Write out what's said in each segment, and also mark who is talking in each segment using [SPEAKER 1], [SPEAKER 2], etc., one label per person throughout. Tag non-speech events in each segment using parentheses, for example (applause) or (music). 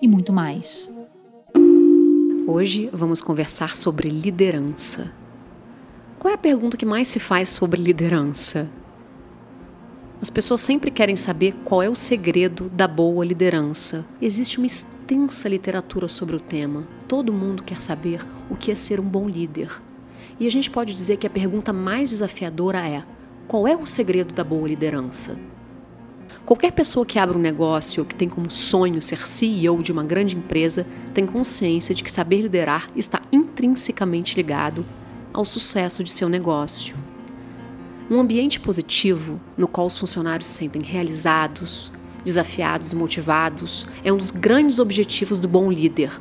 [SPEAKER 1] e muito mais. Hoje vamos conversar sobre liderança. Qual é a pergunta que mais se faz sobre liderança? As pessoas sempre querem saber qual é o segredo da boa liderança. Existe uma extensa literatura sobre o tema. Todo mundo quer saber o que é ser um bom líder. E a gente pode dizer que a pergunta mais desafiadora é: qual é o segredo da boa liderança? Qualquer pessoa que abre um negócio ou que tem como sonho ser CEO de uma grande empresa tem consciência de que saber liderar está intrinsecamente ligado ao sucesso de seu negócio. Um ambiente positivo, no qual os funcionários se sentem realizados, desafiados e motivados, é um dos grandes objetivos do bom líder.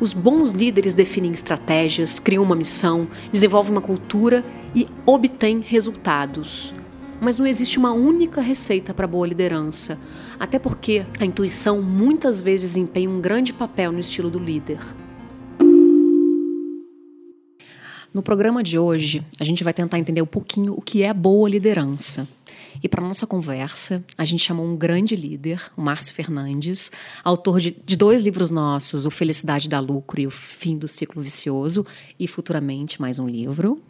[SPEAKER 1] Os bons líderes definem estratégias, criam uma missão, desenvolvem uma cultura e obtêm resultados. Mas não existe uma única receita para boa liderança, até porque a intuição muitas vezes empenha um grande papel no estilo do líder. No programa de hoje, a gente vai tentar entender um pouquinho o que é boa liderança. E para nossa conversa, a gente chamou um grande líder, o Márcio Fernandes, autor de, de, dois livros nossos, O Felicidade da Lucro e O Fim do Ciclo Vicioso, e futuramente mais um livro.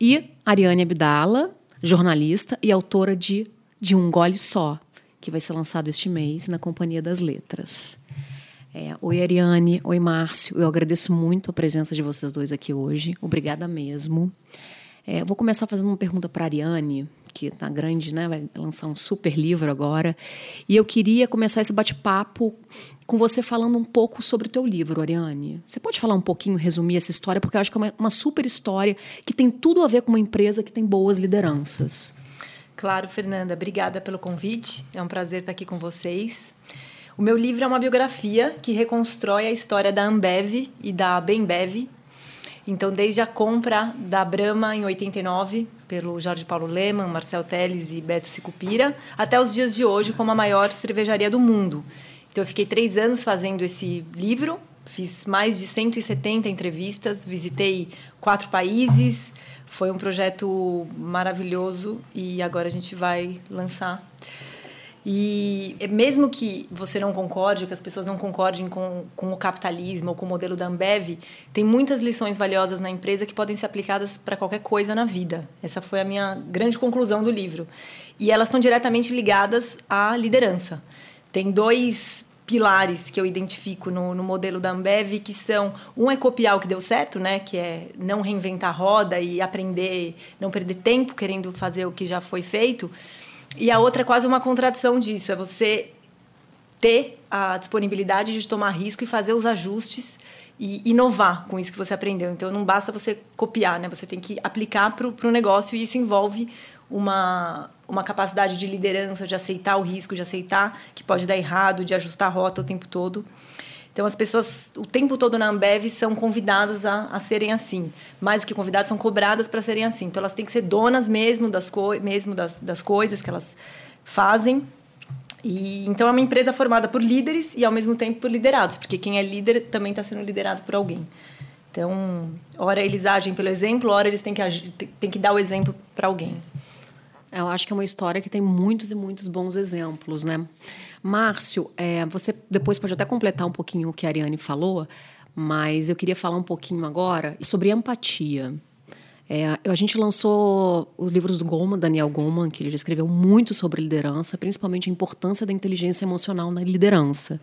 [SPEAKER 1] E Ariane Abdala, jornalista e autora de De Um Gole Só, que vai ser lançado este mês na Companhia das Letras. É, oi, Ariane. Oi, Márcio. Eu agradeço muito a presença de vocês dois aqui hoje. Obrigada mesmo. É, vou começar fazendo uma pergunta para a Ariane, que está grande, né? Vai lançar um super livro agora. E eu queria começar esse bate-papo com você falando um pouco sobre o teu livro, Ariane. Você pode falar um pouquinho, resumir essa história, porque eu acho que é uma, uma super história que tem tudo a ver com uma empresa que tem boas lideranças.
[SPEAKER 2] Claro, Fernanda. Obrigada pelo convite. É um prazer estar aqui com vocês. O meu livro é uma biografia que reconstrói a história da Ambev e da Bembev. Então, desde a compra da Brahma em 89 pelo Jorge Paulo Leman, Marcel Teles e Beto Sicupira, até os dias de hoje como a maior cervejaria do mundo. Então, eu fiquei três anos fazendo esse livro, fiz mais de 170 entrevistas, visitei quatro países. Foi um projeto maravilhoso e agora a gente vai lançar. E mesmo que você não concorde, que as pessoas não concordem com, com o capitalismo ou com o modelo da Ambev, tem muitas lições valiosas na empresa que podem ser aplicadas para qualquer coisa na vida. Essa foi a minha grande conclusão do livro. E elas estão diretamente ligadas à liderança. Tem dois pilares que eu identifico no, no, modelo da Ambev, que são um é copiar o que deu certo, né, que é não reinventar a roda e aprender, não perder tempo querendo fazer o que já foi feito. E a outra é quase uma contradição disso, é você ter a disponibilidade de tomar risco e fazer os ajustes e inovar com isso que você aprendeu. Então, não basta você copiar, né? Você tem que aplicar para o negócio e isso envolve uma, uma capacidade de liderança, de aceitar o risco, de aceitar que pode dar errado, de ajustar a rota o tempo todo. Então, as pessoas, o tempo todo na Ambev, são convidadas a, a serem assim. Mais do que convidadas, são cobradas para serem assim. Então, elas têm que ser donas mesmo das, co mesmo das, das coisas que elas fazem. E, então, é uma empresa formada por líderes e, ao mesmo tempo, por liderados. Porque quem é líder também está sendo liderado por alguém. Então, ora eles agem pelo exemplo, ora eles têm que, agir, têm que dar o exemplo para alguém.
[SPEAKER 1] Eu acho que é uma história que tem muitos e muitos bons exemplos, né? Márcio, é, você depois pode até completar um pouquinho o que a Ariane falou, mas eu queria falar um pouquinho agora sobre empatia. É, a gente lançou os livros do Goleman, Daniel Goleman, que ele já escreveu muito sobre liderança, principalmente a importância da inteligência emocional na liderança.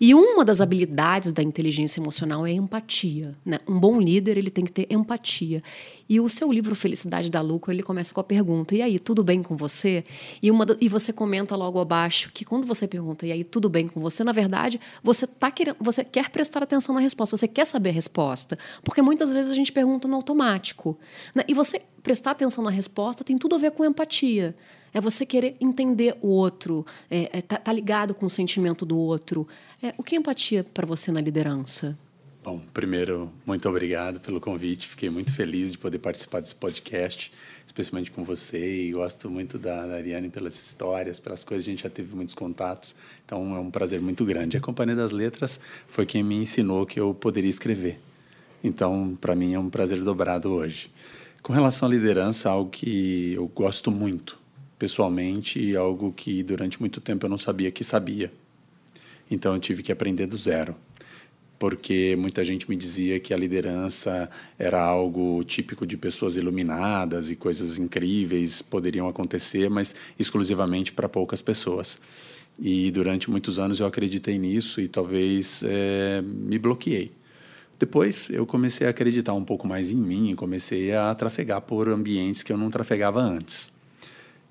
[SPEAKER 1] E uma das habilidades da inteligência emocional é a empatia. Né? Um bom líder ele tem que ter empatia. E o seu livro Felicidade da Lucro, ele começa com a pergunta: "E aí, tudo bem com você?" E uma e você comenta logo abaixo que quando você pergunta: "E aí, tudo bem com você?", na verdade, você tá querendo, você quer prestar atenção na resposta, você quer saber a resposta, porque muitas vezes a gente pergunta no automático. Né? E você prestar atenção na resposta tem tudo a ver com empatia. É você querer entender o outro, é, é tá, tá, ligado com o sentimento do outro. É, o que é empatia para você na liderança?
[SPEAKER 3] Bom, primeiro, muito obrigado pelo convite. Fiquei muito feliz de poder participar desse podcast, especialmente com você. E gosto muito da, da Ariane pelas histórias, pelas coisas. A gente já teve muitos contatos. Então, é um prazer muito grande. A Companhia das Letras foi quem me ensinou que eu poderia escrever. Então, para mim, é um prazer dobrado hoje. Com relação à liderança, algo que eu gosto muito, pessoalmente, e algo que durante muito tempo eu não sabia que sabia. Então, eu tive que aprender do zero porque muita gente me dizia que a liderança era algo típico de pessoas iluminadas e coisas incríveis poderiam acontecer, mas exclusivamente para poucas pessoas. E durante muitos anos eu acreditei nisso e talvez é, me bloqueei. Depois eu comecei a acreditar um pouco mais em mim e comecei a trafegar por ambientes que eu não trafegava antes.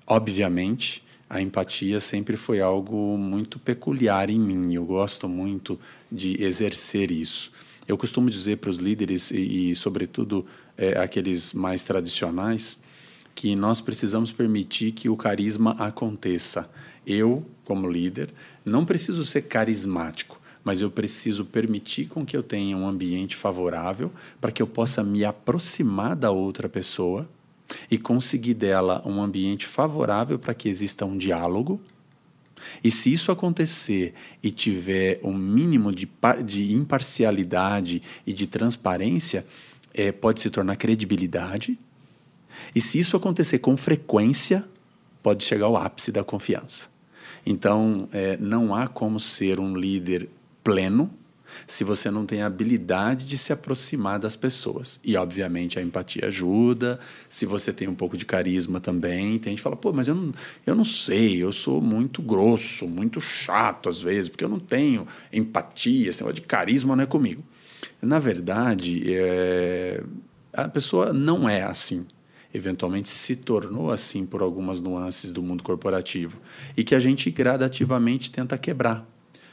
[SPEAKER 3] Obviamente, a empatia sempre foi algo muito peculiar em mim. Eu gosto muito de exercer isso. Eu costumo dizer para os líderes e, e sobretudo, é, aqueles mais tradicionais, que nós precisamos permitir que o carisma aconteça. Eu, como líder, não preciso ser carismático, mas eu preciso permitir com que eu tenha um ambiente favorável para que eu possa me aproximar da outra pessoa e conseguir dela um ambiente favorável para que exista um diálogo. E se isso acontecer e tiver um mínimo de, de imparcialidade e de transparência, é, pode se tornar credibilidade. E se isso acontecer com frequência, pode chegar ao ápice da confiança. Então, é, não há como ser um líder pleno se você não tem a habilidade de se aproximar das pessoas. E, obviamente, a empatia ajuda. Se você tem um pouco de carisma também, tem gente que fala, pô, mas eu não, eu não sei, eu sou muito grosso, muito chato às vezes, porque eu não tenho empatia, esse negócio de carisma não é comigo. Na verdade, é... a pessoa não é assim eventualmente se tornou assim por algumas nuances do mundo corporativo e que a gente gradativamente tenta quebrar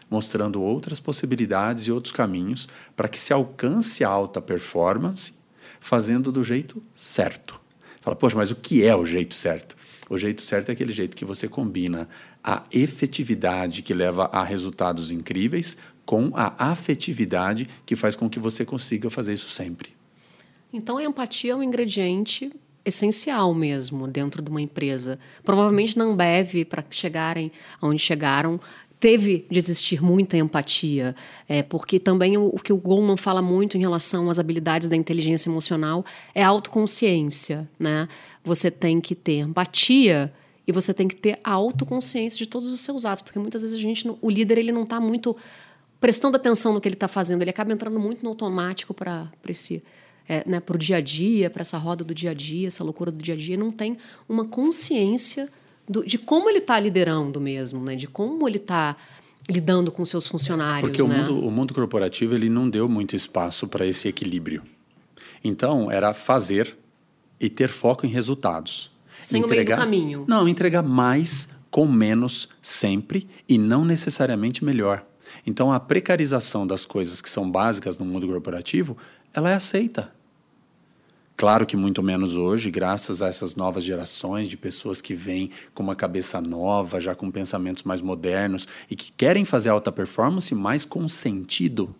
[SPEAKER 3] mostrando outras possibilidades e outros caminhos para que se alcance a alta performance fazendo do jeito certo. Fala, poxa, mas o que é o jeito certo? O jeito certo é aquele jeito que você combina a efetividade que leva a resultados incríveis com a afetividade que faz com que você consiga fazer isso sempre.
[SPEAKER 1] Então, a empatia é um ingrediente essencial mesmo dentro de uma empresa. Provavelmente na Ambev, para chegarem onde chegaram, teve de existir muita empatia, é, porque também o, o, que o Goldman fala muito em relação às habilidades da inteligência emocional é autoconsciência, né? Você tem que ter empatia e você tem que ter a autoconsciência de todos os seus atos, porque muitas vezes a gente, o líder, ele não está muito prestando atenção no que ele está fazendo, ele acaba entrando muito no automático para esse é, né, para o dia a dia, para essa roda do dia a dia, essa loucura do dia a dia, não tem uma consciência do, de como ele está liderando mesmo, né? De como ele está lidando com seus funcionários.
[SPEAKER 3] Porque
[SPEAKER 1] né?
[SPEAKER 3] o, mundo, o mundo corporativo ele não deu muito espaço para esse equilíbrio. Então era fazer e ter foco em resultados.
[SPEAKER 1] Sem entregar, o meio do caminho.
[SPEAKER 3] Não, entregar mais com menos sempre e não necessariamente melhor. Então a precarização das coisas que são básicas no mundo corporativo, ela é aceita. Claro que muito menos hoje, graças a essas novas gerações de pessoas que vêm com uma cabeça nova, já com pensamentos mais modernos e que querem fazer alta performance, mas com sentido.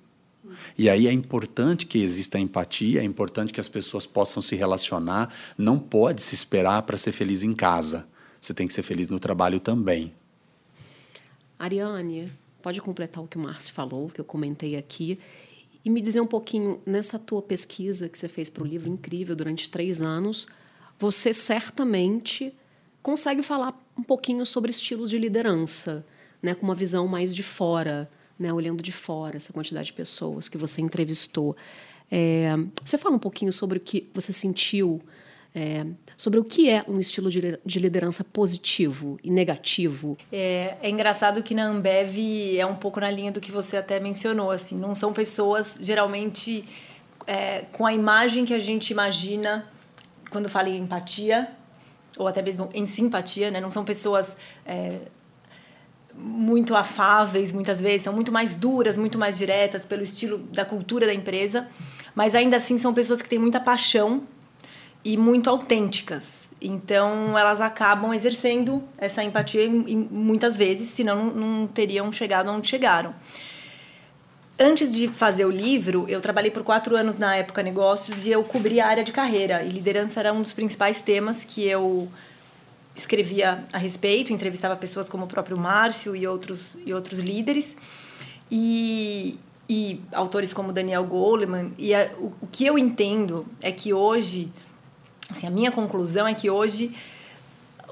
[SPEAKER 3] E aí é importante que exista empatia, é importante que as pessoas possam se relacionar. Não pode se esperar para ser feliz em casa. Você tem que ser feliz no trabalho também.
[SPEAKER 1] Ariane, pode completar o que o Márcio falou, que eu comentei aqui. E me dizer um pouquinho, nessa tua pesquisa que você fez para o livro incrível durante três anos, você certamente consegue falar um pouquinho sobre estilos de liderança, né, com uma visão mais de fora, né, olhando de fora essa quantidade de pessoas que você entrevistou. É, você fala um pouquinho sobre o que você sentiu é, sobre o que é um estilo de liderança positivo e negativo.
[SPEAKER 2] É, é, engraçado que na Ambev é um pouco na linha do que você até mencionou, assim, não são pessoas geralmente é, com a imagem que a gente imagina quando fala em empatia ou até mesmo em simpatia, né? Não são pessoas é, muito afáveis, muitas vezes, são muito mais duras, muito mais diretas pelo estilo da cultura da empresa, mas ainda assim são pessoas que têm muita paixão e muito autênticas. Então, elas acabam exercendo essa empatia muitas vezes, senão não teriam chegado onde chegaram. Antes de fazer o livro, eu trabalhei por quatro anos na época negócios e eu cobri a área de carreira. E liderança era um dos principais temas que eu escrevia a respeito, entrevistava pessoas como o próprio Márcio e outros, e outros líderes. E, e autores como Daniel Goleman. E a, o, o que eu entendo é que hoje, assim, a minha conclusão é que hoje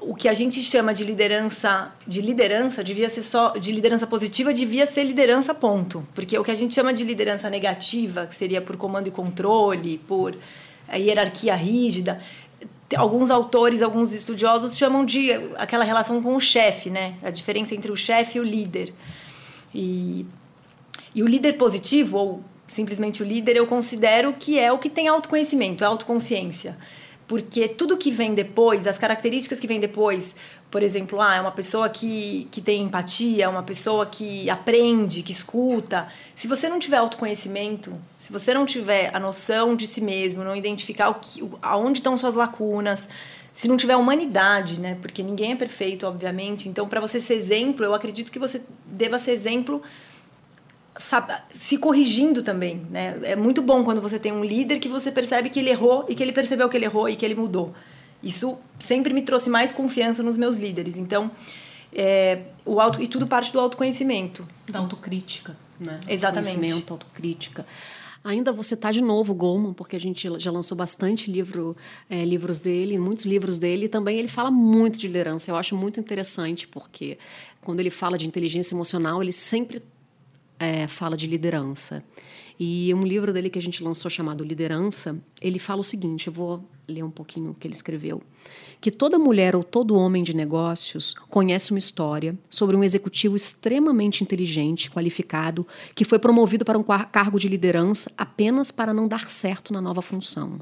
[SPEAKER 2] o que a gente chama de liderança de liderança devia ser só de liderança positiva devia ser liderança ponto. Porque o que a gente chama de liderança negativa que seria por comando e controle por hierarquia rígida alguns autores alguns estudiosos chamam de aquela relação com o chefe né? A diferença entre o chefe e o líder. E e o líder positivo ou simplesmente o líder eu considero que é o que tem autoconhecimento é autoconsciência porque tudo que vem depois, as características que vem depois, por exemplo, ah, é uma pessoa que, que tem empatia, uma pessoa que aprende, que escuta. Se você não tiver autoconhecimento, se você não tiver a noção de si mesmo, não identificar o que, aonde estão suas lacunas, se não tiver humanidade, né? Porque ninguém é perfeito, obviamente. Então, para você ser exemplo, eu acredito que você deva ser exemplo se corrigindo também, né? É muito bom quando você tem um líder que você percebe que ele errou e que ele percebeu que ele errou e que ele mudou. Isso sempre me trouxe mais confiança nos meus líderes. Então, é, o auto e tudo parte do autoconhecimento,
[SPEAKER 1] da autocrítica, né?
[SPEAKER 2] Exatamente.
[SPEAKER 1] Conhecimento, autocrítica. Ainda você tá de novo Goleman, porque a gente já lançou bastante livro, é, livros dele, muitos livros dele. E também ele fala muito de liderança. Eu acho muito interessante porque quando ele fala de inteligência emocional, ele sempre é, fala de liderança. E um livro dele que a gente lançou chamado Liderança, ele fala o seguinte: eu vou ler um pouquinho o que ele escreveu. Que toda mulher ou todo homem de negócios conhece uma história sobre um executivo extremamente inteligente, qualificado, que foi promovido para um cargo de liderança apenas para não dar certo na nova função.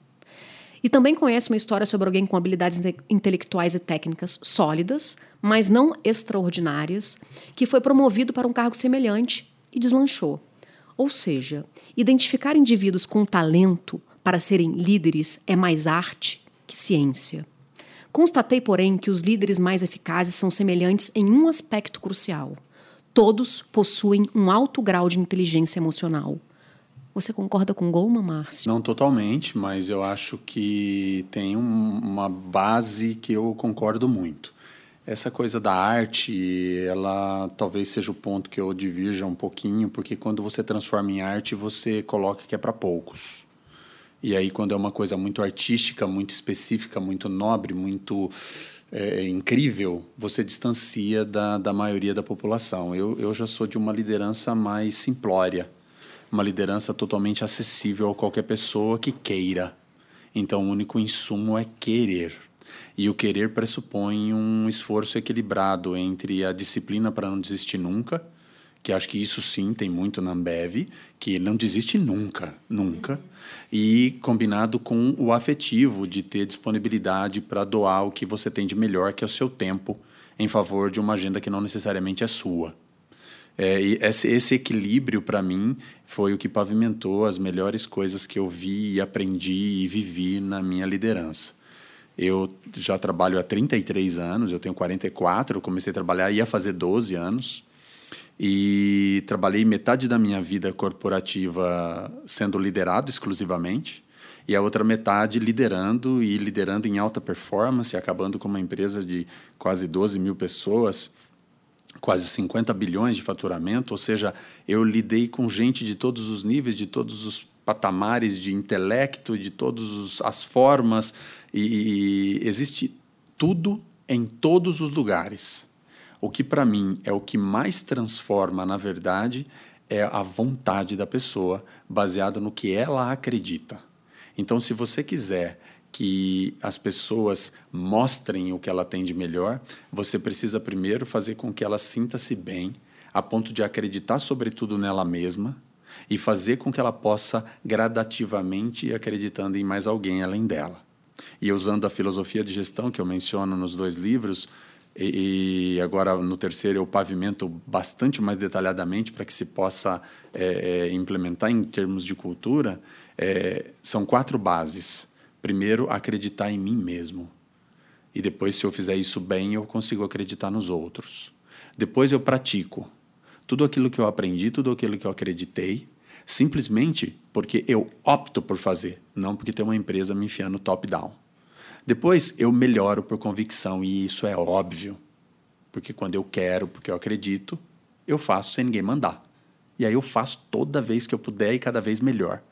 [SPEAKER 1] E também conhece uma história sobre alguém com habilidades intelectuais e técnicas sólidas, mas não extraordinárias, que foi promovido para um cargo semelhante e deslanchou. Ou seja, identificar indivíduos com talento para serem líderes é mais arte que ciência. Constatei, porém, que os líderes mais eficazes são semelhantes em um aspecto crucial. Todos possuem um alto grau de inteligência emocional. Você concorda com Goleman, Márcio?
[SPEAKER 3] Não totalmente, mas eu acho que tem um, uma base que eu concordo muito. Essa coisa da arte, ela talvez seja o ponto que eu divirja um pouquinho, porque quando você transforma em arte, você coloca que é para poucos. E aí, quando é uma coisa muito artística, muito específica, muito nobre, muito é, incrível, você distancia da, da maioria da população. Eu, eu já sou de uma liderança mais simplória, uma liderança totalmente acessível a qualquer pessoa que queira. Então, o único insumo é querer. E o querer pressupõe um esforço equilibrado entre a disciplina para não desistir nunca, que acho que isso sim tem muito na Ambev, que não desiste nunca, nunca, e combinado com o afetivo de ter disponibilidade para doar o que você tem de melhor, que é o seu tempo, em favor de uma agenda que não necessariamente é sua. É, esse, esse, equilíbrio, para mim, foi o que pavimentou as melhores coisas que eu vi, aprendi e vivi na minha liderança. Eu já trabalho há 33 anos, eu tenho 44, eu comecei a trabalhar, ia fazer 12 anos. E trabalhei metade da minha vida corporativa sendo liderado exclusivamente, e a outra metade liderando e liderando em alta performance, acabando com uma empresa de quase 12 mil pessoas, quase 50 bilhões de faturamento. Ou seja, eu lidei com gente de todos os níveis, de todos os patamares de intelecto, de todas as formas, e, e existe tudo em todos os lugares. O que para mim é o que mais transforma, na verdade, é a vontade da pessoa, baseada no que ela acredita. Então, se você quiser que as pessoas mostrem o que ela tem de melhor, você precisa primeiro fazer com que ela sinta-se bem, a ponto de acreditar sobretudo nela mesma e fazer com que ela possa gradativamente ir acreditando em mais alguém além dela. E usando a filosofia de gestão que eu menciono nos dois livros, e, agora no terceiro eu pavimento bastante mais detalhadamente para que se possa é, é, implementar em termos de cultura, é, são quatro bases. Primeiro, acreditar em mim mesmo. E depois, se eu fizer isso bem, eu consigo acreditar nos outros. Depois, eu pratico. Tudo aquilo que eu aprendi, tudo aquilo que eu acreditei, simplesmente porque eu opto por fazer, não porque tem uma empresa me enfiando top-down. Depois, eu melhoro por convicção, e isso é óbvio. Porque quando eu quero, porque eu acredito, eu faço sem ninguém mandar. E aí eu faço toda vez que eu puder e cada vez melhor.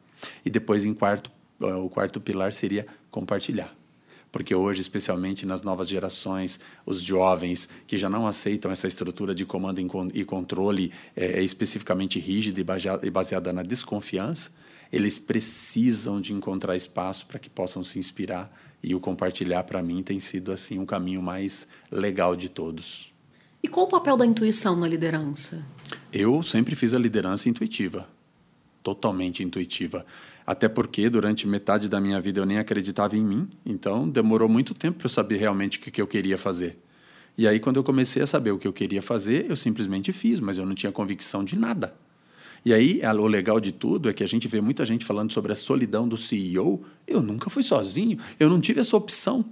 [SPEAKER 3] E depois, em quarto, eh, o quarto pilar seria compartilhar. Porque hoje, especialmente nas novas gerações, os jovens que já não aceitam essa estrutura de comando e controle é, especificamente rígida e baseada na desconfiança, eles precisam de encontrar espaço para que possam se inspirar e o compartilhar para mim tem sido assim um caminho mais legal de todos.
[SPEAKER 1] E qual o papel da intuição na liderança?
[SPEAKER 3] Eu sempre fiz a liderança intuitiva, totalmente intuitiva. Até porque durante metade da minha vida eu nem acreditava em mim, então demorou muito tempo para eu saber realmente o que eu queria fazer. E aí, quando eu comecei a saber o que eu queria fazer, eu simplesmente fiz, mas eu não tinha convicção de nada. E aí, o legal de tudo é que a gente vê muita gente falando sobre a solidão do CEO. Eu nunca fui sozinho, eu não tive essa opção.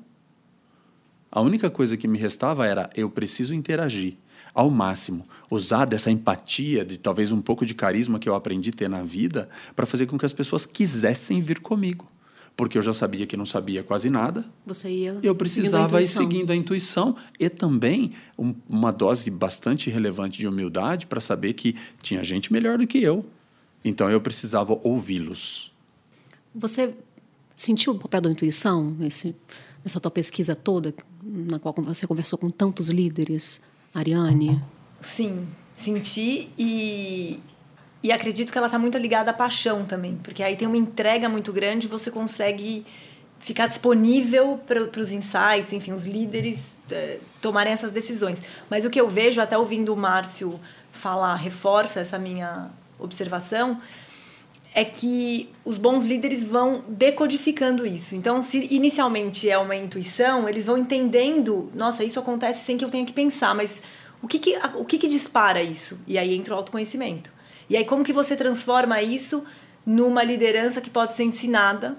[SPEAKER 3] A única coisa que me restava era eu preciso interagir ao máximo, usar dessa empatia, de talvez um pouco de carisma que eu aprendi a ter na vida, para fazer com que as pessoas quisessem vir comigo. Porque eu já sabia que não sabia quase nada.
[SPEAKER 1] Você ia.
[SPEAKER 3] Eu precisava ir seguindo a intuição e também um, uma dose bastante relevante de humildade para saber que tinha gente melhor do que eu. Então eu precisava ouvi-los.
[SPEAKER 1] Você sentiu o papel da intuição nesse, nessa tua pesquisa toda, na qual você conversou com tantos líderes? Ariane?
[SPEAKER 2] Sim, senti e, e acredito que ela está muito ligada à paixão também, porque aí tem uma entrega muito grande, você consegue ficar disponível para os insights, enfim, os líderes é, tomarem essas decisões. Mas o que eu vejo, até ouvindo o Márcio falar, reforça essa minha observação, é que os bons líderes vão decodificando isso. Então, se inicialmente é uma intuição, eles vão entendendo, nossa, isso acontece sem que eu tenha que pensar, mas o que que, o que, que dispara isso? E aí entra o autoconhecimento. E aí como que você transforma isso numa liderança que pode ser ensinada,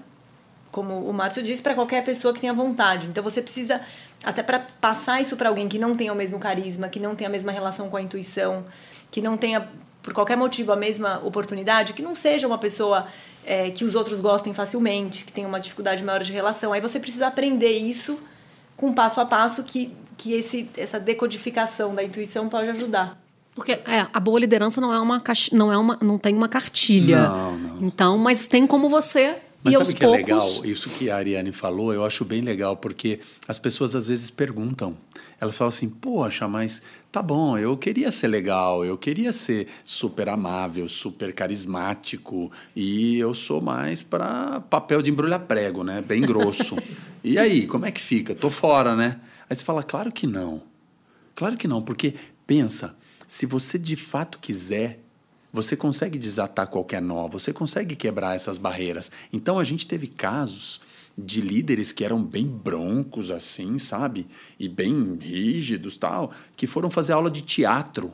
[SPEAKER 2] como o Márcio disse, para qualquer pessoa que tenha vontade. Então você precisa até para passar isso para alguém que não tenha o mesmo carisma, que não tenha a mesma relação com a intuição, que não tenha por qualquer motivo, a mesma oportunidade, que não seja uma pessoa é, que os outros gostem facilmente, que tenha uma dificuldade maior de relação. Aí você precisa aprender isso com passo a passo que, que esse, essa decodificação da intuição pode ajudar.
[SPEAKER 1] Porque é, a boa liderança não é uma não é uma não tem uma cartilha.
[SPEAKER 3] Não, não.
[SPEAKER 1] Então, mas tem como você
[SPEAKER 3] mas
[SPEAKER 1] e
[SPEAKER 3] sabe
[SPEAKER 1] o
[SPEAKER 3] que poucos... é legal? Isso que a Ariane falou, eu acho bem legal, porque as pessoas às vezes perguntam. Elas falam assim, poxa, mas tá bom, eu queria ser legal, eu queria ser super amável, super carismático, e eu sou mais para papel de embrulhar prego, né? Bem grosso. (laughs) e aí, como é que fica? Tô fora, né? Aí você fala, claro que não. Claro que não, porque pensa, se você de fato quiser, você consegue desatar qualquer nó, você consegue quebrar essas barreiras. Então a gente teve casos de líderes que eram bem broncos assim, sabe? E bem rígidos, tal, que foram fazer aula de teatro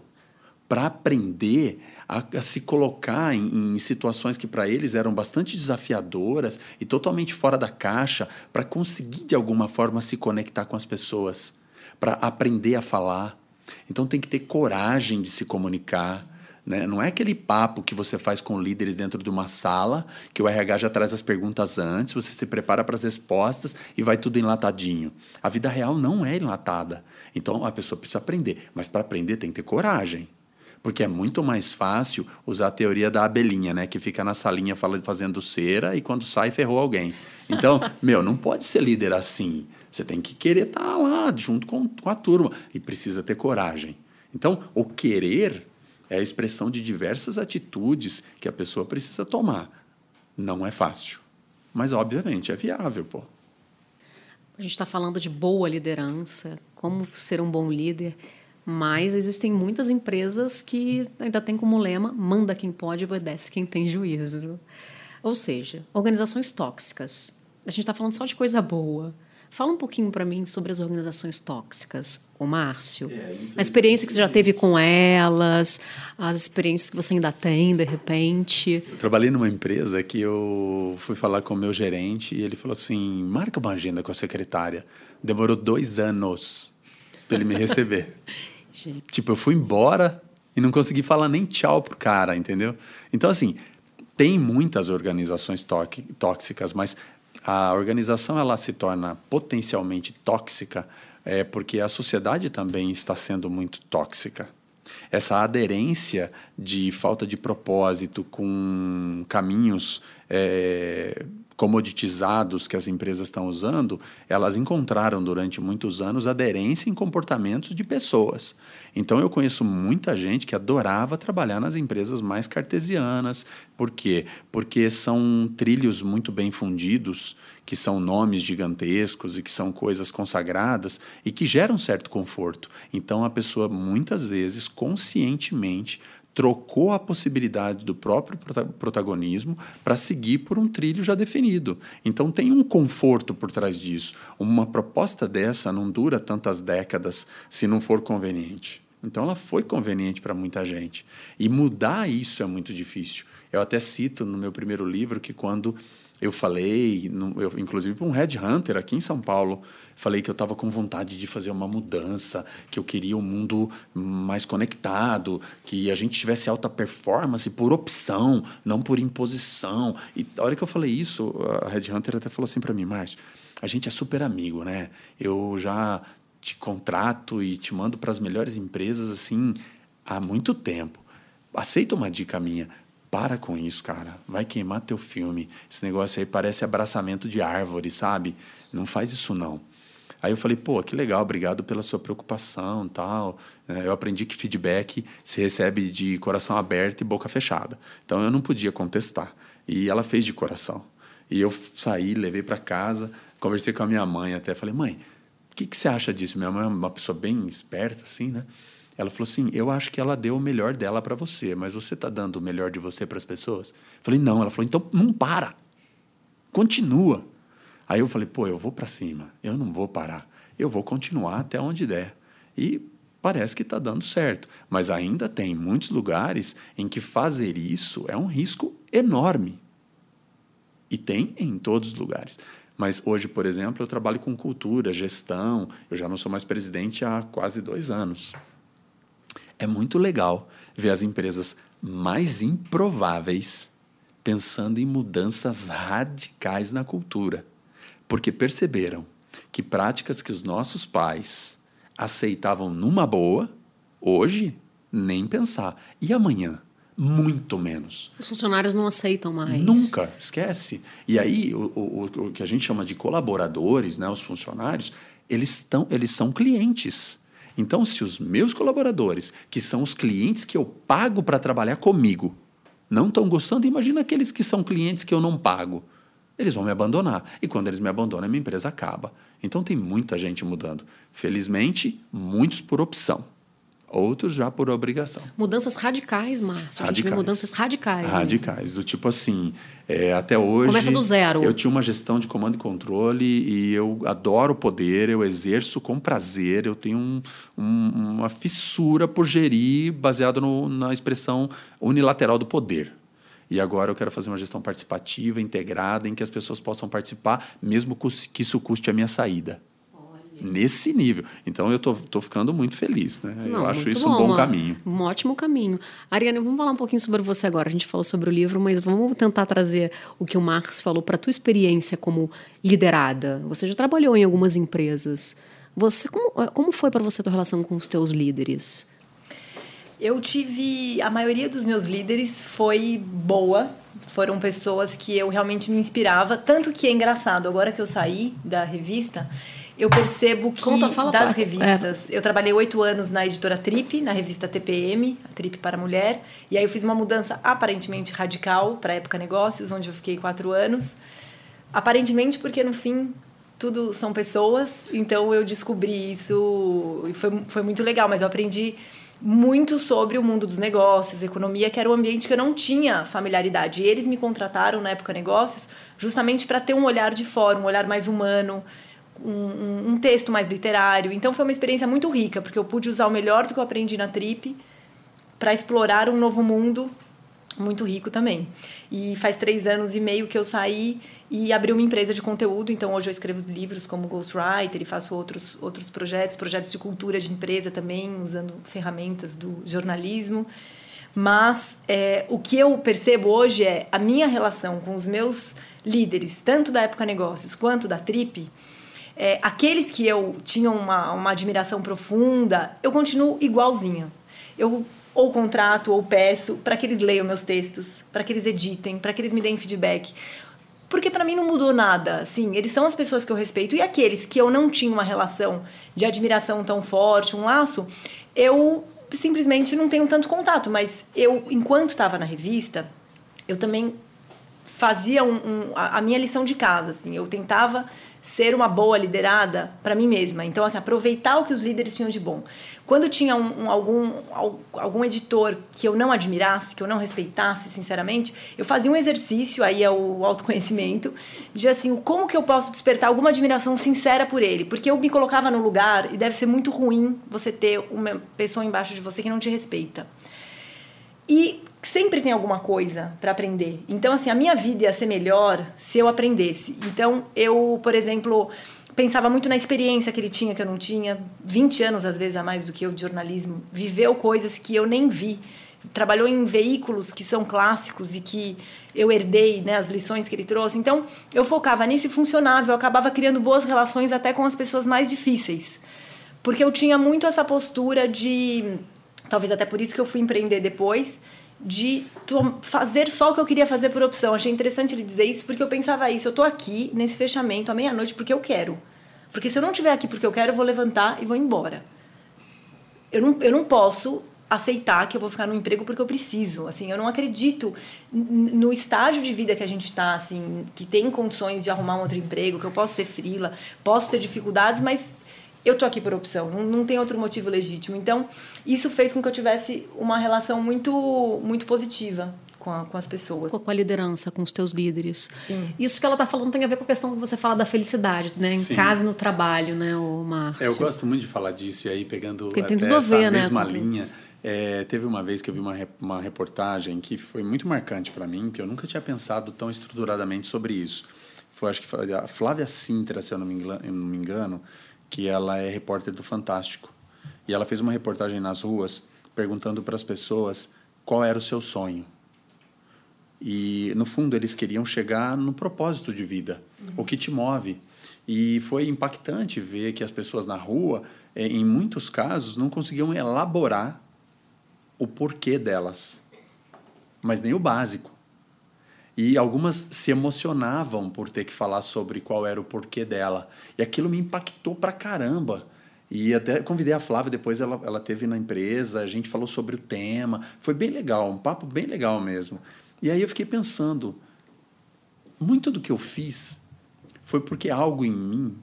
[SPEAKER 3] para aprender a, a, se colocar em, em situações que para eles eram bastante desafiadoras e totalmente fora da caixa, para conseguir de alguma forma se conectar com as pessoas, para aprender a falar. Então tem que ter coragem de se comunicar né? Não é aquele papo que você faz com líderes dentro de uma sala, que o RH já traz as perguntas antes, você se prepara para as respostas e vai tudo enlatadinho. A vida real não é enlatada. Então a pessoa precisa aprender. Mas para aprender tem que ter coragem. Porque é muito mais fácil usar a teoria da abelhinha, né? Que fica na salinha fazendo cera e quando sai ferrou alguém. Então, (laughs) meu, não pode ser líder assim. Você tem que querer estar tá lá junto com, com a turma. E precisa ter coragem. Então, o querer é a expressão de diversas atitudes que a pessoa precisa tomar. Não é fácil, mas obviamente é viável, pô.
[SPEAKER 1] A gente está falando de boa liderança, como ser um bom líder, mas existem muitas empresas que ainda têm como lema: manda quem pode, obedece quem tem juízo. Ou seja, organizações tóxicas. A gente está falando só de coisa boa. Fala um pouquinho para mim sobre as organizações tóxicas, o Márcio. É, a experiência que você já teve com elas, as experiências que você ainda tem, de repente.
[SPEAKER 3] Eu trabalhei numa empresa que eu fui falar com o meu gerente e ele falou assim: marca uma agenda com a secretária. Demorou dois anos para ele me receber. (laughs) tipo, eu fui embora e não consegui falar nem tchau pro cara, entendeu? Então, assim, tem muitas organizações tóxicas, mas a organização ela se torna potencialmente tóxica é, porque a sociedade também está sendo muito tóxica. Essa aderência de falta de propósito com caminhos é, comoditizados que as empresas estão usando, elas encontraram durante muitos anos aderência em comportamentos de pessoas. Então eu conheço muita gente que adorava trabalhar nas empresas mais cartesianas. Por quê? Porque são trilhos muito bem fundidos, que são nomes gigantescos e que são coisas consagradas e que geram certo conforto. Então a pessoa muitas vezes conscientemente trocou a possibilidade do próprio protagonismo para seguir por um trilho já definido. Então tem um conforto por trás disso. Uma proposta dessa não dura tantas décadas se não for conveniente. Então ela foi conveniente para muita gente. E mudar isso é muito difícil. Eu até cito no meu primeiro livro que quando eu falei, eu, inclusive para um headhunter aqui em São Paulo, falei que eu estava com vontade de fazer uma mudança, que eu queria um mundo mais conectado, que a gente tivesse alta performance por opção, não por imposição. E a hora que eu falei isso, a headhunter até falou assim para mim, Márcio, a gente é super amigo, né? Eu já te contrato e te mando para as melhores empresas assim há muito tempo. Aceita uma dica minha para com isso, cara. Vai queimar teu filme. Esse negócio aí parece abraçamento de árvore, sabe? Não faz isso não. Aí eu falei, pô, que legal, obrigado pela sua preocupação tal. É, eu aprendi que feedback se recebe de coração aberto e boca fechada. Então eu não podia contestar. E ela fez de coração. E eu saí, levei para casa, conversei com a minha mãe até. Falei, mãe, o que, que você acha disso? Minha mãe é uma pessoa bem esperta, assim, né? Ela falou assim: Eu acho que ela deu o melhor dela para você, mas você está dando o melhor de você para as pessoas? Eu falei: Não. Ela falou: Então não para. Continua. Aí eu falei: Pô, eu vou para cima. Eu não vou parar. Eu vou continuar até onde der. E parece que está dando certo. Mas ainda tem muitos lugares em que fazer isso é um risco enorme. E tem em todos os lugares. Mas hoje, por exemplo, eu trabalho com cultura, gestão. Eu já não sou mais presidente há quase dois anos. É muito legal ver as empresas mais improváveis pensando em mudanças radicais na cultura, porque perceberam que práticas que os nossos pais aceitavam numa boa, hoje nem pensar. E amanhã? Muito menos.
[SPEAKER 1] Os funcionários não aceitam mais.
[SPEAKER 3] Nunca, esquece. E aí, o, o, o que a gente chama de colaboradores, né, os funcionários, eles, estão, eles são clientes. Então, se os meus colaboradores, que são os clientes que eu pago para trabalhar comigo, não estão gostando, imagina aqueles que são clientes que eu não pago. Eles vão me abandonar. E quando eles me abandonam, a minha empresa acaba. Então tem muita gente mudando. Felizmente, muitos por opção outros já por obrigação.
[SPEAKER 1] Mudanças radicais, Márcio. Radicais. mudanças radicais.
[SPEAKER 3] Radicais, do tipo assim, é, até hoje...
[SPEAKER 1] Começa do zero.
[SPEAKER 3] Eu tinha uma gestão de comando e controle e eu adoro o poder, eu exerço com prazer, eu tenho um, um, uma fissura por gerir baseado no, na expressão unilateral do poder. E agora eu quero fazer uma gestão participativa, integrada, em que as pessoas possam participar, mesmo que isso custe a minha saída nesse nível. Então eu tô, tô ficando muito feliz, né? Não, eu acho isso bom, um bom uma, caminho.
[SPEAKER 1] Um ótimo caminho. Ariane, vamos falar um pouquinho sobre você agora. A gente falou sobre o livro, mas vamos tentar trazer o que o Marx falou para a tua experiência como liderada. Você já trabalhou em algumas empresas. Você como, como foi para você a tua relação com os teus líderes?
[SPEAKER 2] Eu tive a maioria dos meus líderes foi boa, foram pessoas que eu realmente me inspirava, tanto que é engraçado, agora que eu saí da revista, eu percebo que Conta, fala das revistas. É. Eu trabalhei oito anos na editora Trip, na revista TPM, a Trip para Mulher. E aí eu fiz uma mudança aparentemente radical para a época negócios, onde eu fiquei quatro anos. Aparentemente porque no fim tudo são pessoas. Então eu descobri isso e foi, foi muito legal. Mas eu aprendi muito sobre o mundo dos negócios, economia, que era um ambiente que eu não tinha familiaridade. E eles me contrataram na época negócios justamente para ter um olhar de fora, um olhar mais humano um, um, texto mais literário. Então foi uma experiência muito rica, porque eu pude usar o melhor do que eu aprendi na Trip para explorar um novo mundo muito rico também. E faz três anos e meio que eu saí e abri uma empresa de conteúdo. Então hoje eu escrevo livros como Ghostwriter e faço outros, outros projetos, projetos de cultura de empresa também, usando ferramentas do jornalismo. Mas é, o que eu percebo hoje é a minha relação com os meus líderes, tanto da época negócios quanto da Trip, é, aqueles que eu tinha uma, uma admiração profunda, eu continuo igualzinha. Eu ou contrato ou peço para que eles leiam meus textos, para que eles editem, para que eles me deem feedback. Porque para mim não mudou nada, assim, eles são as pessoas que eu respeito e aqueles que eu não tinha uma relação de admiração tão forte, um laço, eu simplesmente não tenho tanto contato, mas eu enquanto estava na revista, eu também fazia um, um, a, a minha lição de casa, assim, eu tentava ser uma boa liderada para mim mesma. Então, assim, aproveitar o que os líderes tinham de bom. Quando tinha um, um, algum, algum editor que eu não admirasse, que eu não respeitasse, sinceramente, eu fazia um exercício, aí é o autoconhecimento, de assim, como que eu posso despertar alguma admiração sincera por ele? Porque eu me colocava no lugar e deve ser muito ruim você ter uma pessoa embaixo de você que não te respeita. E sempre tem alguma coisa para aprender. Então, assim, a minha vida ia ser melhor se eu aprendesse. Então, eu, por exemplo, pensava muito na experiência que ele tinha, que eu não tinha, 20 anos às vezes a mais do que eu de jornalismo, viveu coisas que eu nem vi. Trabalhou em veículos que são clássicos e que eu herdei, né, as lições que ele trouxe. Então, eu focava nisso e funcionava. Eu acabava criando boas relações até com as pessoas mais difíceis. Porque eu tinha muito essa postura de. Talvez até por isso que eu fui empreender depois de fazer só o que eu queria fazer por opção. Achei interessante ele dizer isso porque eu pensava isso. Eu tô aqui nesse fechamento à meia-noite porque eu quero. Porque se eu não estiver aqui porque eu quero, eu vou levantar e vou embora. Eu não, eu não posso aceitar que eu vou ficar no emprego porque eu preciso. Assim, eu não acredito no estágio de vida que a gente está, assim, que tem condições de arrumar um outro emprego, que eu posso ser frila, posso ter dificuldades, mas eu tô aqui por opção, não, não tem outro motivo legítimo. Então, isso fez com que eu tivesse uma relação muito, muito positiva com, a, com, as pessoas.
[SPEAKER 1] Com a liderança, com os teus líderes.
[SPEAKER 2] Sim.
[SPEAKER 1] Isso que ela está falando tem a ver com a questão que você fala da felicidade, né? Em Sim. casa e no trabalho, né, o Márcio?
[SPEAKER 3] É, eu gosto muito de falar disso e aí pegando Porque até essa ver, né, mesma né? linha. É, teve uma vez que eu vi uma, uma reportagem que foi muito marcante para mim, que eu nunca tinha pensado tão estruturadamente sobre isso. Foi, acho que foi a Flávia Sintra, se eu não me engano, não me engano que ela é repórter do Fantástico. E ela fez uma reportagem nas ruas perguntando para as pessoas qual era o seu sonho. E, no fundo, eles queriam chegar no propósito de vida, uhum. o que te move. E foi impactante ver que as pessoas na rua, eh, em muitos casos, não conseguiam elaborar o porquê delas, mas nem o básico. E algumas se emocionavam por ter que falar sobre qual era o porquê dela. E aquilo me impactou pra caramba. E até convidei a Flávia, depois ela, ela teve na empresa, a gente falou sobre o tema. Foi bem legal, um papo bem legal mesmo. E aí eu fiquei pensando, muito do que eu fiz foi porque algo em mim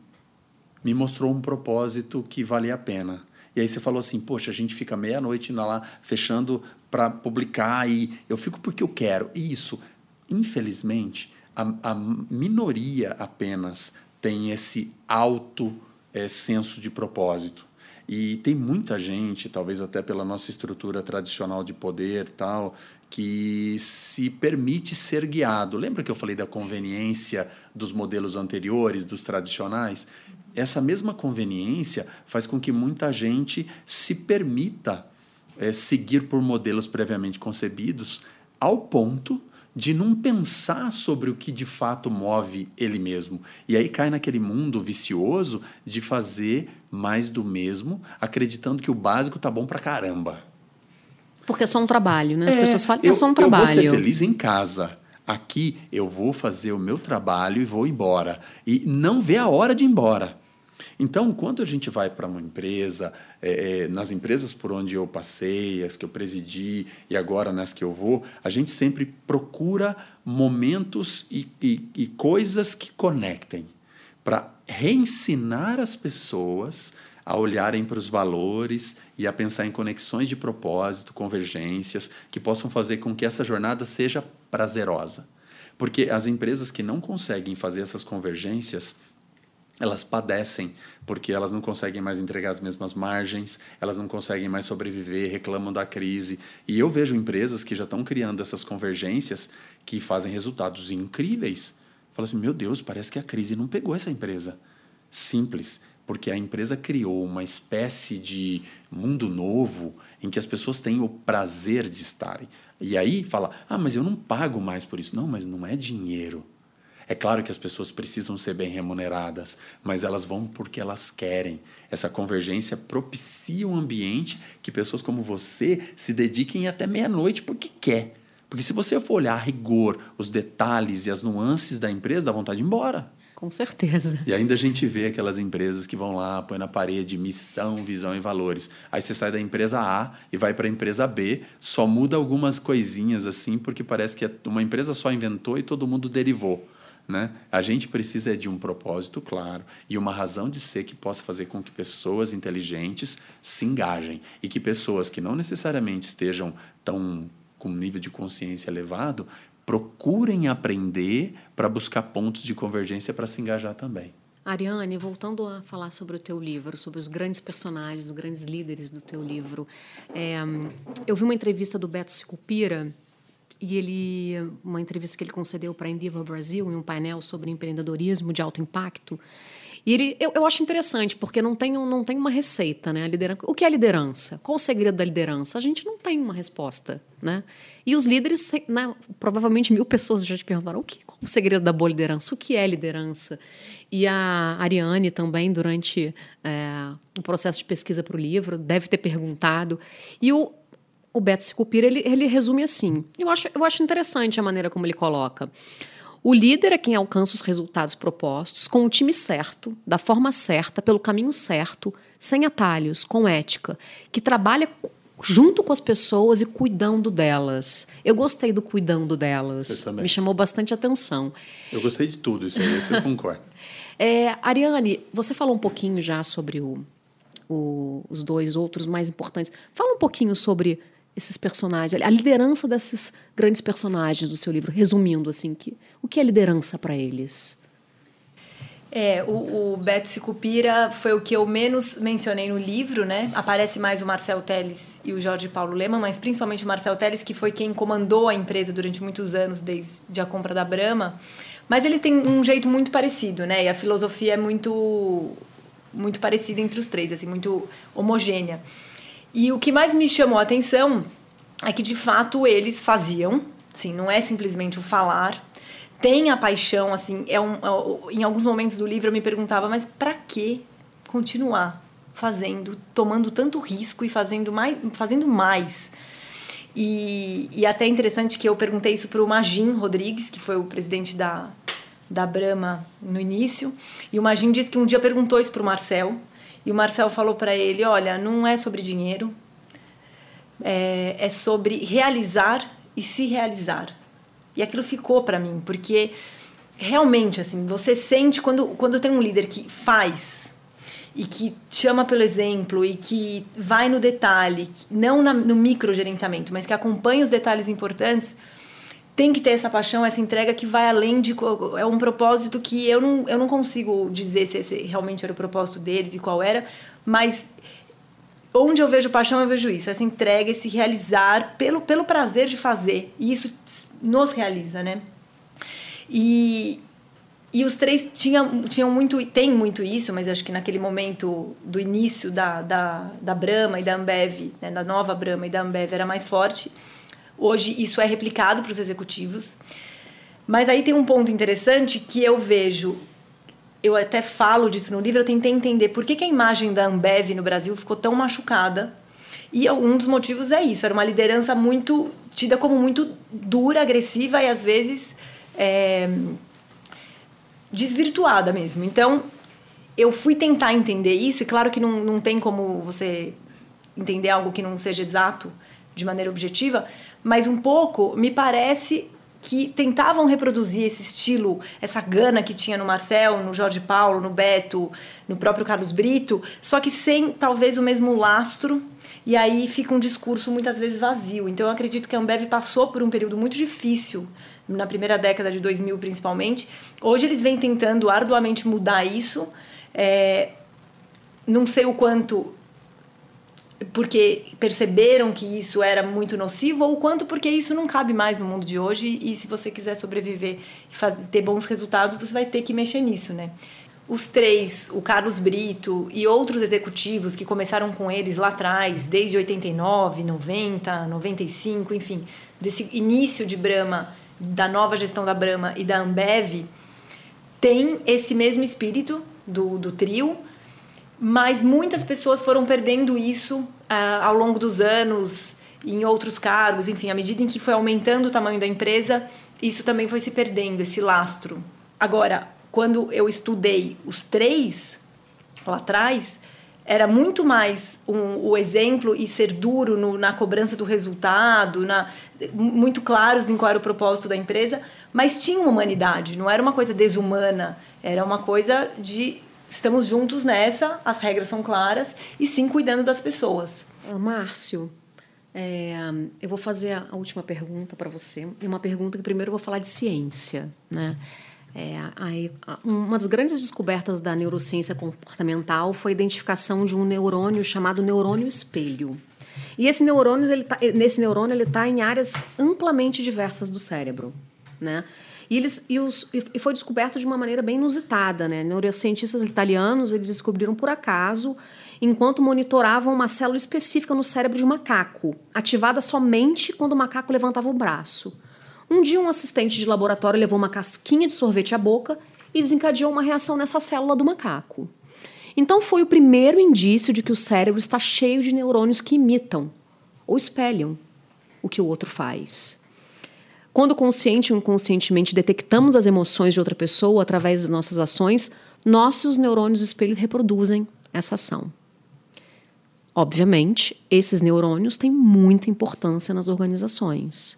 [SPEAKER 3] me mostrou um propósito que valia a pena. E aí você falou assim, poxa, a gente fica meia-noite lá fechando para publicar e eu fico porque eu quero. Isso, infelizmente, a, a minoria apenas tem esse alto é, senso de propósito. E tem muita gente, talvez até pela nossa estrutura tradicional de poder tal, que se permite ser guiado. Lembra que eu falei da conveniência dos modelos anteriores, dos tradicionais? Essa mesma conveniência faz com que muita gente se permita é, seguir por modelos previamente concebidos, ao ponto de não pensar sobre o que de fato move ele mesmo. E aí cai naquele mundo vicioso de fazer mais do mesmo, acreditando que o básico tá bom pra caramba.
[SPEAKER 1] Porque é só um trabalho, né? As é, pessoas falam, é eu, só um trabalho.
[SPEAKER 3] Eu vou ser feliz em casa. Aqui eu vou fazer o meu trabalho e vou embora. E não vê a hora de ir embora. Então, quando a gente vai para uma empresa, é, é, nas empresas por onde eu passei, as que eu presidi e agora nas que eu vou, a gente sempre procura momentos e, e, e coisas que conectem para reensinar as pessoas a olharem para os valores e a pensar em conexões de propósito, convergências que possam fazer com que essa jornada seja prazerosa. Porque as empresas que não conseguem fazer essas convergências, elas padecem porque elas não conseguem mais entregar as mesmas margens, elas não conseguem mais sobreviver, reclamam da crise. E eu vejo empresas que já estão criando essas convergências que fazem resultados incríveis. Falo assim, meu Deus, parece que a crise não pegou essa empresa. Simples, porque a empresa criou uma espécie de mundo novo em que as pessoas têm o prazer de estarem. E aí fala, ah, mas eu não pago mais por isso. Não, mas não é dinheiro é claro que as pessoas precisam ser bem remuneradas, mas elas vão porque elas querem. Essa convergência propicia um ambiente que pessoas como você se dediquem até meia-noite porque quer. Porque se você for olhar a rigor os detalhes e as nuances da empresa, dá vontade de ir embora.
[SPEAKER 1] Com certeza.
[SPEAKER 3] E ainda a gente vê aquelas empresas que vão lá, põe na parede missão, visão e valores. Aí você sai da empresa A e vai para a empresa B, só muda algumas coisinhas assim, porque parece que uma empresa só inventou e todo mundo derivou. Né? A gente precisa de um propósito claro e uma razão de ser que possa fazer com que pessoas inteligentes se engajem e que pessoas que não necessariamente estejam tão com um nível de consciência elevado procurem aprender para buscar pontos de convergência para se engajar também.
[SPEAKER 1] Ariane, voltando a falar sobre o teu livro, sobre os grandes personagens, os grandes líderes do teu livro, é, eu vi uma entrevista do Beto Sicupira e ele uma entrevista que ele concedeu para a Endeavor Brasil em um painel sobre empreendedorismo de alto impacto. E ele, eu, eu acho interessante, porque não tem, não tem uma receita, né? A liderança, o que é liderança? Qual o segredo da liderança? A gente não tem uma resposta, né? E os líderes, né, provavelmente mil pessoas já te perguntaram o que, qual o segredo da boa liderança? O que é liderança? E a Ariane também, durante é, o processo de pesquisa para o livro, deve ter perguntado. E o, o Beto Sicupira, ele, ele resume assim. Eu acho, eu acho interessante a maneira como ele coloca. O líder é quem alcança os resultados propostos com o time certo, da forma certa, pelo caminho certo, sem atalhos, com ética, que trabalha junto com as pessoas e cuidando delas. Eu gostei do cuidando delas. Me chamou bastante atenção.
[SPEAKER 3] Eu gostei de tudo isso aí, eu concordo. (laughs)
[SPEAKER 1] É, Ariane, você falou um pouquinho já sobre o, o, os dois outros mais importantes. Fala um pouquinho sobre esses personagens, a liderança desses grandes personagens do seu livro, resumindo assim, que, o que é liderança para eles?
[SPEAKER 2] É, o, o Beto Sicupira foi o que eu menos mencionei no livro, né? Aparece mais o Marcel Teles e o Jorge Paulo Lema, mas principalmente o Marcel Teles, que foi quem comandou a empresa durante muitos anos, desde a compra da Brahma. Mas eles têm um jeito muito parecido, né? E a filosofia é muito, muito parecida entre os três, assim, muito homogênea. E o que mais me chamou a atenção é que de fato eles faziam, sim, não é simplesmente o falar. Tem a paixão, assim, é um, é, em alguns momentos do livro eu me perguntava, mas para que continuar fazendo, tomando tanto risco e fazendo mais, fazendo mais? E, e até é interessante que eu perguntei isso para o Magin Rodrigues, que foi o presidente da, da Brahma no início, e o Magin disse que um dia perguntou isso para o Marcel, e o Marcel falou para ele: olha, não é sobre dinheiro, é, é sobre realizar e se realizar. E aquilo ficou para mim, porque realmente, assim, você sente quando, quando tem um líder que faz e que chama pelo exemplo e que vai no detalhe, não na, no microgerenciamento, mas que acompanha os detalhes importantes, tem que ter essa paixão, essa entrega que vai além de. É um propósito que eu não, eu não consigo dizer se esse realmente era o propósito deles e qual era, mas onde eu vejo paixão, eu vejo isso, essa entrega, esse realizar pelo, pelo prazer de fazer. E isso nos realiza, né? E, e os três tinham, tinham muito, tem muito isso, mas acho que naquele momento do início da, da, da Brahma e da Ambev, né, da nova Brahma e da Ambev, era mais forte Hoje isso é replicado para os executivos. Mas aí tem um ponto interessante que eu vejo, eu até falo disso no livro, eu tentei entender por que, que a imagem da Ambev no Brasil ficou tão machucada. E um dos motivos é isso, era uma liderança muito tida como muito dura, agressiva e às vezes é, desvirtuada mesmo. Então, eu fui tentar entender isso, e claro que não, não tem como você entender algo que não seja exato de maneira objetiva, mas um pouco me parece que tentavam reproduzir esse estilo, essa gana que tinha no Marcel, no Jorge Paulo, no Beto, no próprio Carlos Brito, só que sem talvez o mesmo lastro. E aí fica um discurso muitas vezes vazio. Então eu acredito que a Ambev passou por um período muito difícil na primeira década de 2000 principalmente. Hoje eles vêm tentando arduamente mudar isso. É, não sei o quanto porque perceberam que isso era muito nocivo ou quanto porque isso não cabe mais no mundo de hoje e se você quiser sobreviver e fazer, ter bons resultados, você vai ter que mexer nisso, né? Os três, o Carlos Brito e outros executivos que começaram com eles lá atrás, desde 89, 90, 95, enfim, desse início de Brahma, da nova gestão da Brahma e da Ambev, tem esse mesmo espírito do, do trio, mas muitas pessoas foram perdendo isso uh, ao longo dos anos, em outros cargos, enfim, à medida em que foi aumentando o tamanho da empresa, isso também foi se perdendo, esse lastro. Agora, quando eu estudei os três lá atrás, era muito mais um, o exemplo e ser duro no, na cobrança do resultado, na, muito claros em qual era o propósito da empresa, mas tinha uma humanidade, não era uma coisa desumana, era uma coisa de estamos juntos nessa, as regras são claras e sim cuidando das pessoas.
[SPEAKER 1] Uh, Márcio, é, eu vou fazer a última pergunta para você. Uma pergunta que primeiro eu vou falar de ciência, né? É, a, a, uma das grandes descobertas da neurociência comportamental foi a identificação de um neurônio chamado neurônio espelho. E esse neurônio, ele tá, nesse neurônio, ele está em áreas amplamente diversas do cérebro, né? E, eles, e, os, e foi descoberto de uma maneira bem inusitada. Né? Neurocientistas italianos eles descobriram por acaso enquanto monitoravam uma célula específica no cérebro de um macaco, ativada somente quando o macaco levantava o braço. Um dia, um assistente de laboratório levou uma casquinha de sorvete à boca e desencadeou uma reação nessa célula do macaco. Então, foi o primeiro indício de que o cérebro está cheio de neurônios que imitam ou espelham o que o outro faz. Quando consciente ou inconscientemente detectamos as emoções de outra pessoa através das nossas ações, nossos neurônios espelho reproduzem essa ação. Obviamente, esses neurônios têm muita importância nas organizações.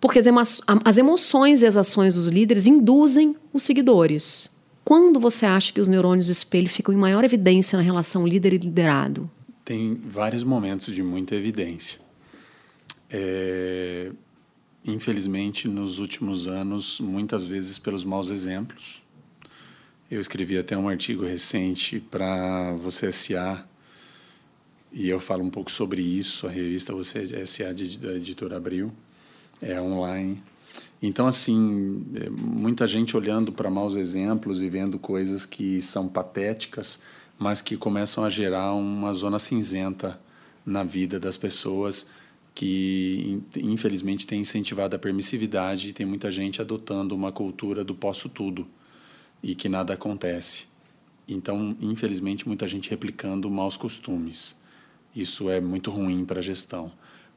[SPEAKER 1] Porque as, emo as emoções e as ações dos líderes induzem os seguidores. Quando você acha que os neurônios espelho ficam em maior evidência na relação líder e liderado?
[SPEAKER 3] Tem vários momentos de muita evidência. É, infelizmente, nos últimos anos, muitas vezes pelos maus exemplos. Eu escrevi até um artigo recente para Você SA, e eu falo um pouco sobre isso. A revista Você SA, da editora Abril, é online. Então, assim, é, muita gente olhando para maus exemplos e vendo coisas que são patéticas, mas que começam a gerar uma zona cinzenta na vida das pessoas que infelizmente tem incentivado a permissividade e tem muita gente adotando uma cultura do posso tudo e que nada acontece. Então, infelizmente, muita gente replicando maus costumes. Isso é muito ruim para a gestão.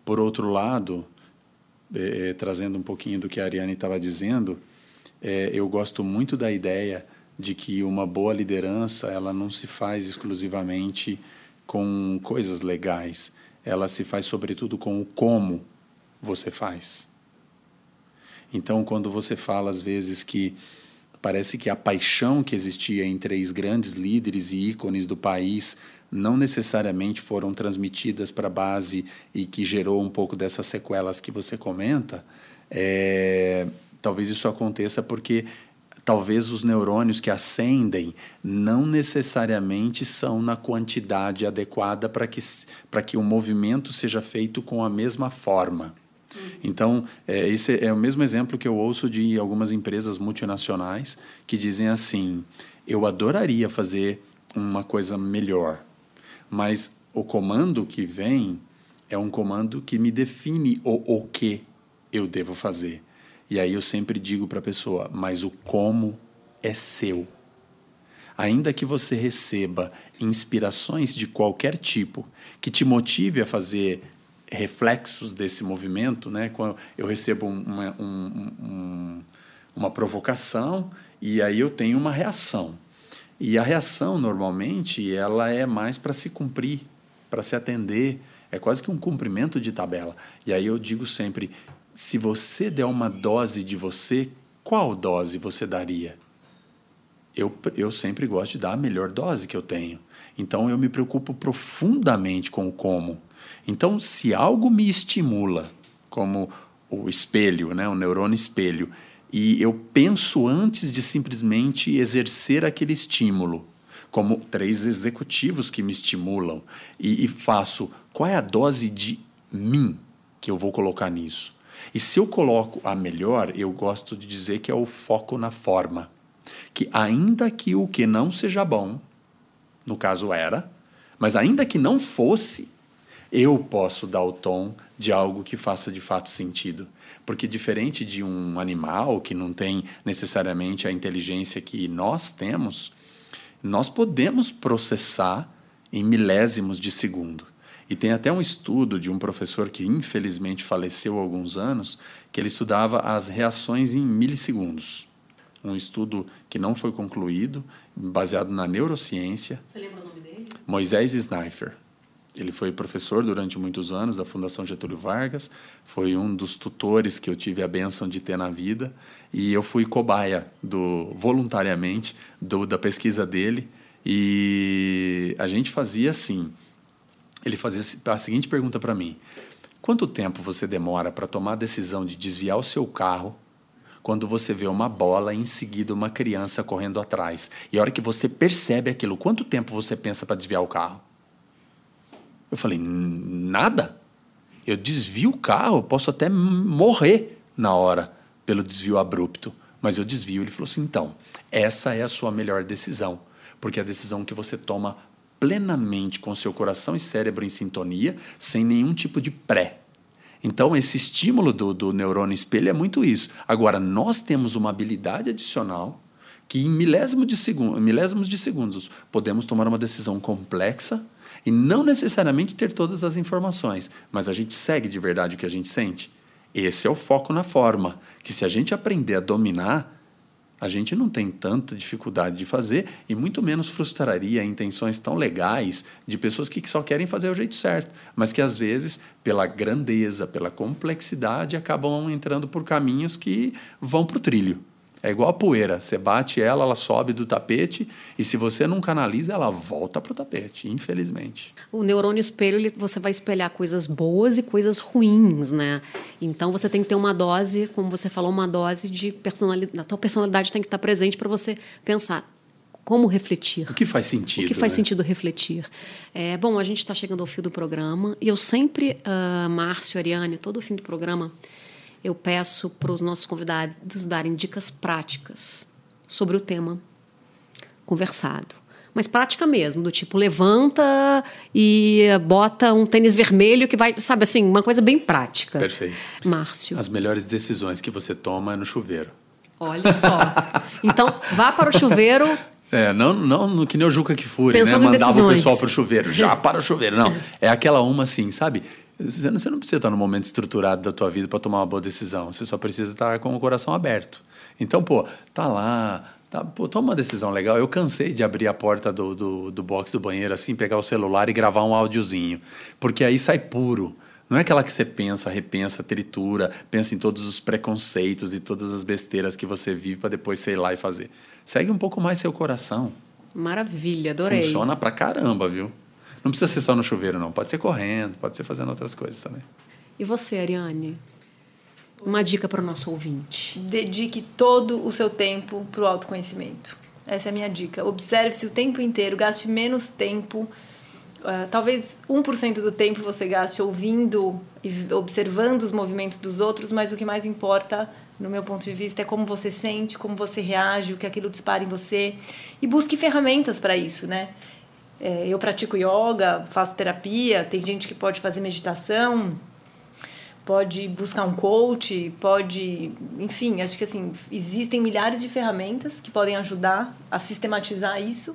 [SPEAKER 3] Por outro lado, é, é, trazendo um pouquinho do que a Ariane estava dizendo, é, eu gosto muito da ideia de que uma boa liderança ela não se faz exclusivamente com coisas legais ela se faz sobretudo com o como você faz. Então, quando você fala às vezes que parece que a paixão que existia em três grandes líderes e ícones do país não necessariamente foram transmitidas para a base e que gerou um pouco dessas sequelas que você comenta, é, talvez isso aconteça porque talvez os neurônios que acendem não necessariamente são na quantidade adequada para que, que o movimento seja feito com a mesma forma. Uhum. Então, é, esse é o mesmo exemplo que eu ouço de algumas empresas multinacionais que dizem assim: eu adoraria fazer uma coisa melhor, mas o comando que vem é um comando que me define o, o que eu devo fazer. E aí eu sempre digo para a pessoa: mas o como é seu. Ainda que você receba inspirações de qualquer tipo que te motive a fazer reflexos desse movimento, né? Quando eu recebo uma, um, um, uma provocação e aí eu tenho uma reação. E a reação normalmente ela é mais para se cumprir, para se atender, é quase que um cumprimento de tabela. E aí eu digo sempre: se você der uma dose de você, qual dose você daria? Eu, eu sempre gosto de dar a melhor dose que eu tenho. Então eu me preocupo profundamente com o como. Então, se algo me estimula, como o espelho, né, o neurônio espelho, e eu penso antes de simplesmente exercer aquele estímulo, como três executivos que me estimulam, e, e faço qual é a dose de mim que eu vou colocar nisso. E se eu coloco a melhor, eu gosto de dizer que é o foco na forma. Que ainda que o que não seja bom, no caso era, mas ainda que não fosse, eu posso dar o tom de algo que faça de fato sentido. Porque, diferente de um animal que não tem necessariamente a inteligência que nós temos, nós podemos processar em milésimos de segundo. E tem até um estudo de um professor que infelizmente faleceu há alguns anos, que ele estudava as reações em milissegundos. Um estudo que não foi concluído, baseado na neurociência.
[SPEAKER 1] Você lembra o nome dele?
[SPEAKER 3] Moisés Sneifer. Ele foi professor durante muitos anos da Fundação Getúlio Vargas, foi um dos tutores que eu tive a benção de ter na vida, e eu fui cobaia do voluntariamente do, da pesquisa dele, e a gente fazia assim, ele fazia a seguinte pergunta para mim: Quanto tempo você demora para tomar a decisão de desviar o seu carro quando você vê uma bola e em seguida uma criança correndo atrás? E a hora que você percebe aquilo, quanto tempo você pensa para desviar o carro? Eu falei: Nada. Eu desvio o carro, posso até morrer na hora pelo desvio abrupto, mas eu desvio. Ele falou assim: então, essa é a sua melhor decisão, porque é a decisão que você toma plenamente com seu coração e cérebro em sintonia, sem nenhum tipo de pré. Então, esse estímulo do, do neurônio espelho é muito isso. Agora, nós temos uma habilidade adicional que, em milésimo de segundo, milésimos de segundos, podemos tomar uma decisão complexa e não necessariamente ter todas as informações, mas a gente segue de verdade o que a gente sente. Esse é o foco na forma, que se a gente aprender a dominar, a gente não tem tanta dificuldade de fazer e muito menos frustraria intenções tão legais de pessoas que só querem fazer o jeito certo, mas que às vezes, pela grandeza, pela complexidade, acabam entrando por caminhos que vão para o trilho. É igual a poeira, você bate ela, ela sobe do tapete e se você não canaliza, ela volta para o tapete, infelizmente.
[SPEAKER 1] O neurônio espelho, ele, você vai espelhar coisas boas e coisas ruins, né? Então você tem que ter uma dose, como você falou, uma dose de personalidade. A tua personalidade tem que estar presente para você pensar como refletir.
[SPEAKER 3] O que faz sentido?
[SPEAKER 1] O que faz
[SPEAKER 3] né?
[SPEAKER 1] sentido refletir? É, bom, a gente está chegando ao fim do programa e eu sempre, uh, Márcio, Ariane, todo o fim do programa, eu peço para os nossos convidados darem dicas práticas sobre o tema conversado. Mas prática mesmo, do tipo, levanta e bota um tênis vermelho que vai, sabe assim, uma coisa bem prática.
[SPEAKER 3] Perfeito.
[SPEAKER 1] Márcio.
[SPEAKER 3] As melhores decisões que você toma é no chuveiro.
[SPEAKER 1] Olha só. Então, vá para o chuveiro
[SPEAKER 3] é, não, não que nem o Juca que fure, né? Mandava o pessoal para o chuveiro, já (laughs) para o chuveiro. Não, é aquela uma assim, sabe? Você não, você não precisa estar no momento estruturado da tua vida para tomar uma boa decisão. Você só precisa estar com o coração aberto. Então, pô, tá lá, tá, pô, toma uma decisão legal. Eu cansei de abrir a porta do, do, do box do banheiro assim, pegar o celular e gravar um áudiozinho. Porque aí sai puro. Não é aquela que você pensa, repensa, tritura, pensa em todos os preconceitos e todas as besteiras que você vive para depois sei lá e fazer. Segue um pouco mais seu coração.
[SPEAKER 1] Maravilha, adorei.
[SPEAKER 3] Funciona pra caramba, viu? Não precisa ser só no chuveiro, não. Pode ser correndo, pode ser fazendo outras coisas também.
[SPEAKER 1] E você, Ariane? Uma dica para o nosso ouvinte.
[SPEAKER 2] Dedique todo o seu tempo para o autoconhecimento. Essa é a minha dica. Observe-se o tempo inteiro, gaste menos tempo. Uh, talvez 1% do tempo você gaste ouvindo e observando os movimentos dos outros, mas o que mais importa, no meu ponto de vista, é como você sente, como você reage, o que aquilo dispara em você. E busque ferramentas para isso, né? É, eu pratico yoga, faço terapia, tem gente que pode fazer meditação, pode buscar um coach, pode, enfim, acho que assim, existem milhares de ferramentas que podem ajudar a sistematizar isso,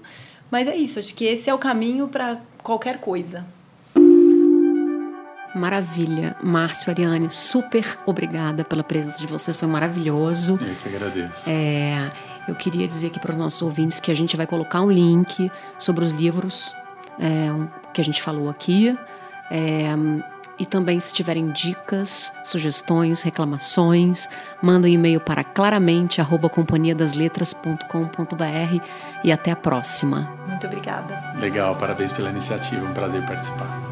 [SPEAKER 2] mas é isso, acho que esse é o caminho para qualquer coisa.
[SPEAKER 1] Maravilha. Márcio, Ariane, super obrigada pela presença de vocês, foi maravilhoso.
[SPEAKER 3] Eu que agradeço.
[SPEAKER 1] É, eu queria dizer aqui para os nossos ouvintes que a gente vai colocar um link sobre os livros é, que a gente falou aqui. É, E também, se tiverem dicas, sugestões, reclamações, manda um e-mail para claramente@companhiadasletras.com.br e até a próxima.
[SPEAKER 2] Muito obrigada.
[SPEAKER 3] Legal, parabéns pela iniciativa, um prazer participar.